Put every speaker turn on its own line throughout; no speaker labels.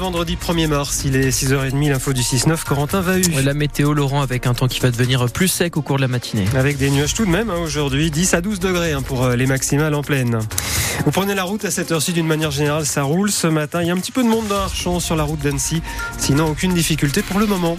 Vendredi 1er mars, il est 6h30, l'info du 6-9, Corentin va eu.
La météo, Laurent, avec un temps qui va devenir plus sec au cours de la matinée.
Avec des nuages tout de même, hein, aujourd'hui 10 à 12 degrés hein, pour euh, les maximales en pleine. Vous prenez la route à cette heure-ci d'une manière générale, ça roule ce matin. Il y a un petit peu de monde dans Archon sur la route d'Annecy, sinon aucune difficulté pour le moment.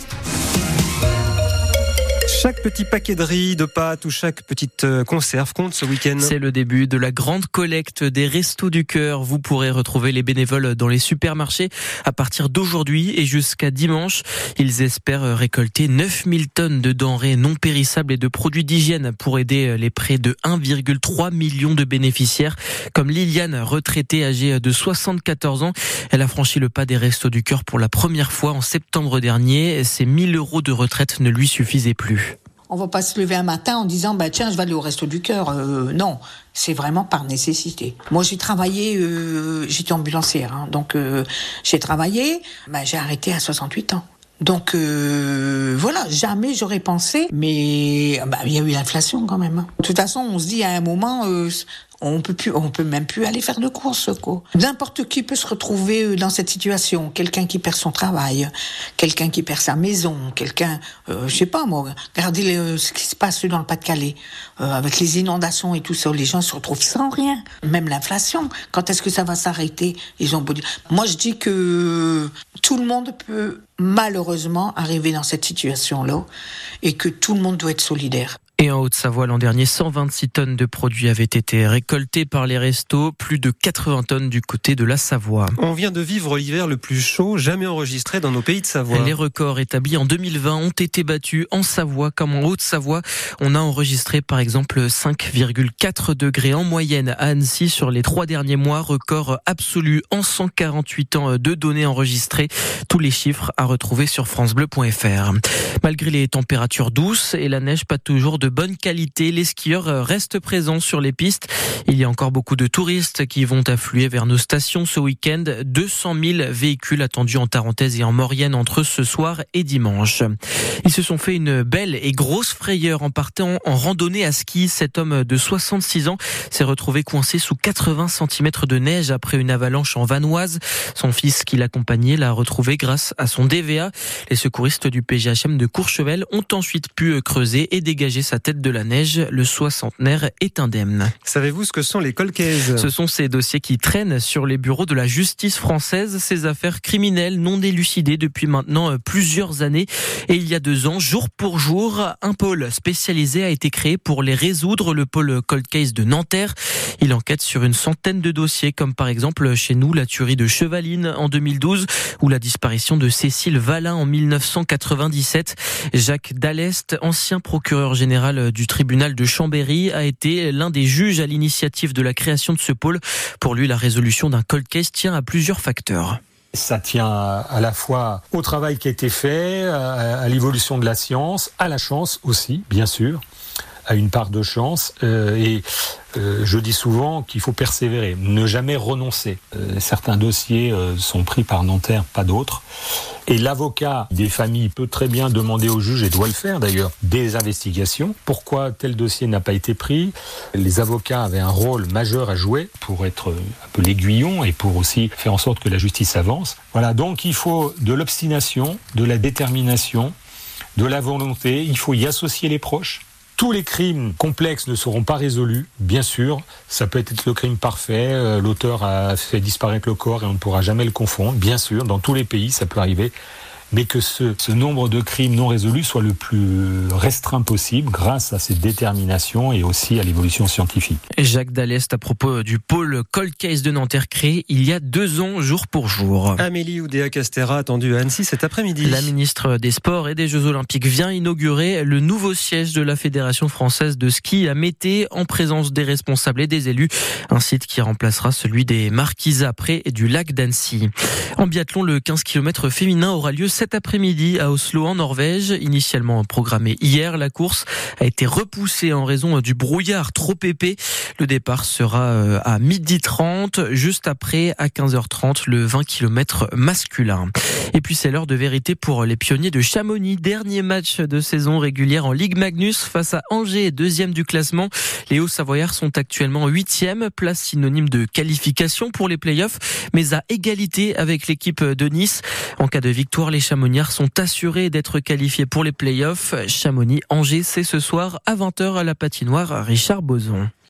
Petit paquet de riz, de pâtes ou chaque petite euh, conserve compte ce week-end.
C'est le début de la grande collecte des Restos du Cœur. Vous pourrez retrouver les bénévoles dans les supermarchés à partir d'aujourd'hui et jusqu'à dimanche. Ils espèrent récolter 9000 tonnes de denrées non périssables et de produits d'hygiène pour aider les près de 1,3 million de bénéficiaires. Comme Liliane, retraitée âgée de 74 ans, elle a franchi le pas des Restos du Cœur pour la première fois en septembre dernier. Ses 1000 euros de retraite ne lui suffisaient plus.
On va pas se lever un matin en disant bah tiens je vais aller au resto du cœur. Euh, non, c'est vraiment par nécessité. Moi j'ai travaillé, euh, j'étais ambulancière, hein, donc euh, j'ai travaillé. Bah, j'ai arrêté à 68 ans. Donc euh, voilà, jamais j'aurais pensé, mais bah, il y a eu l'inflation quand même. hein. De toute façon, on se dit à un moment, euh, on peut plus, on peut même plus aller faire de courses. quoi. N'importe qui peut se retrouver euh, dans cette situation. Quelqu'un qui perd son travail, quelqu'un qui perd sa maison, quelqu'un, euh, je sais pas moi. Regardez le- ce qui se passe dans le Pas-de-Calais euh, avec les inondations et tout ça. Les gens se retrouvent sans rien. Même l'inflation. Quand est-ce que ça va s'arrêter? Ils ont beau dire. Moi, je dis que tout le monde peut malheureusement arriver dans cette situation-là et que tout le monde doit être solidaire.
Et en Haute-Savoie, l'an dernier, 126 tonnes de produits avaient été récoltées par les restos, plus de 80 tonnes du côté de la Savoie.
On vient de vivre l'hiver le plus chaud jamais enregistré dans nos pays de Savoie.
Les records établis en 2020 ont été battus en Savoie comme en Haute-Savoie. On a enregistré par exemple 5,4 degrés en moyenne à Annecy sur les trois derniers mois, record absolu en 148 ans de données enregistrées. Tous les chiffres à retrouver sur francebleu.fr. Malgré les températures douces et la neige pas toujours de bonne qualité, les skieurs restent présents sur les pistes. Il y a encore beaucoup de touristes qui vont affluer vers nos stations ce week-end. 200 000 véhicules attendus en Tarentaise et en Maurienne entre ce soir et dimanche. Ils se sont fait une belle et grosse frayeur en partant en randonnée à ski. Cet homme de 66 ans s'est retrouvé coincé sous 80 cm de neige après une avalanche en Vanoise. Son fils qui l'accompagnait l'a retrouvé grâce à son DVA. Les secouristes du PGHM de Courchevel ont ensuite pu creuser et dégager sa tête de la neige. Le soixantenaire est indemne.
Savez-vous ce que sont les colcaises
Ce sont ces dossiers qui traînent sur les bureaux de la justice française, ces affaires criminelles non élucidées depuis maintenant euh, plusieurs années. Et il y a deux ans, jour pour jour, un pôle spécialisé a été créé pour les résoudre, le pôle Cold Case de Nanterre. Il enquête sur une centaine de dossiers, comme par exemple chez nous la tuerie de Chevaline en 2012 ou la disparition de Cécile Valin en 1997. Jacques Dallest, ancien procureur général du tribunal de Chambéry, a été l'un des juges à l'initiative de la création de ce pôle. Pour lui, la résolution d'un cold case tient à plusieurs facteurs.
Ça tient à la fois au travail qui a été fait, à, l'évolution de la science, à la chance aussi, bien sûr, à une part de chance. Euh, et euh, je dis souvent qu'il faut persévérer, ne jamais renoncer. Euh, certains dossiers sont pris par Nanterre, pas d'autres. Et l'avocat des familles peut très bien demander au juge, et doit le faire d'ailleurs, des investigations. Pourquoi tel dossier n'a pas été pris? Les avocats avaient un rôle majeur à jouer pour être un peu l'aiguillon et pour aussi faire en sorte que la justice avance. Voilà, donc il faut de l'obstination, de la détermination, de la volonté, il faut y associer les proches. Tous les crimes complexes ne seront pas résolus, bien sûr. Ça peut être le crime parfait, euh, l'auteur a fait disparaître le corps et on ne pourra jamais le confondre, bien sûr. Dans tous les pays, ça peut arriver. Mais que ce, ce nombre de crimes non résolus soit le plus restreint possible grâce à cette détermination et aussi à l'évolution scientifique.
Jacques Dallest à propos du pôle Cold Case de Nanterre créé il y a deux ans, jour pour jour.
Amélie Oudéa Castera attendue à Annecy cet après-midi.
La ministre des Sports et des Jeux Olympiques vient inaugurer le nouveau siège de la Fédération française de ski à Mété en présence des responsables et des élus. Un site qui remplacera celui des Marquisats près du lac d'Annecy. En biathlon, le 15 km féminin aura lieu cet après-midi à Oslo en Norvège. Initialement programmée hier, la course a été repoussée en raison du brouillard trop épais. Le départ sera euh, à midi 30, juste après à 15h30 le 20 km masculin. Et puis c'est l'heure de vérité pour les pionniers de Chamonix. Dernier match de saison régulière en Ligue Magnus face à Angers, deuxième du classement. Les Hauts-Savoyards sont actuellement huitième, place synonyme de qualification pour les playoffs, mais à égalité avec l'équipe de Nice. En cas de victoire, les Chamoniards sont assurés d'être qualifiés pour les playoffs. Chamonix-Angers, c'est ce soir à 20h à la patinoire Richard Boson.